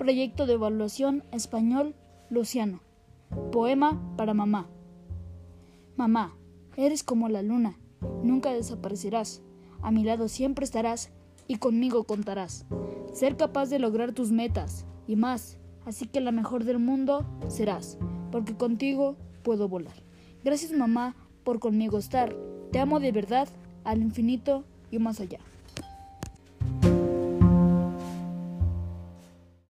Proyecto de Evaluación Español Luciano. Poema para mamá. Mamá, eres como la luna, nunca desaparecerás, a mi lado siempre estarás y conmigo contarás. Ser capaz de lograr tus metas y más, así que la mejor del mundo serás, porque contigo puedo volar. Gracias mamá por conmigo estar, te amo de verdad al infinito y más allá.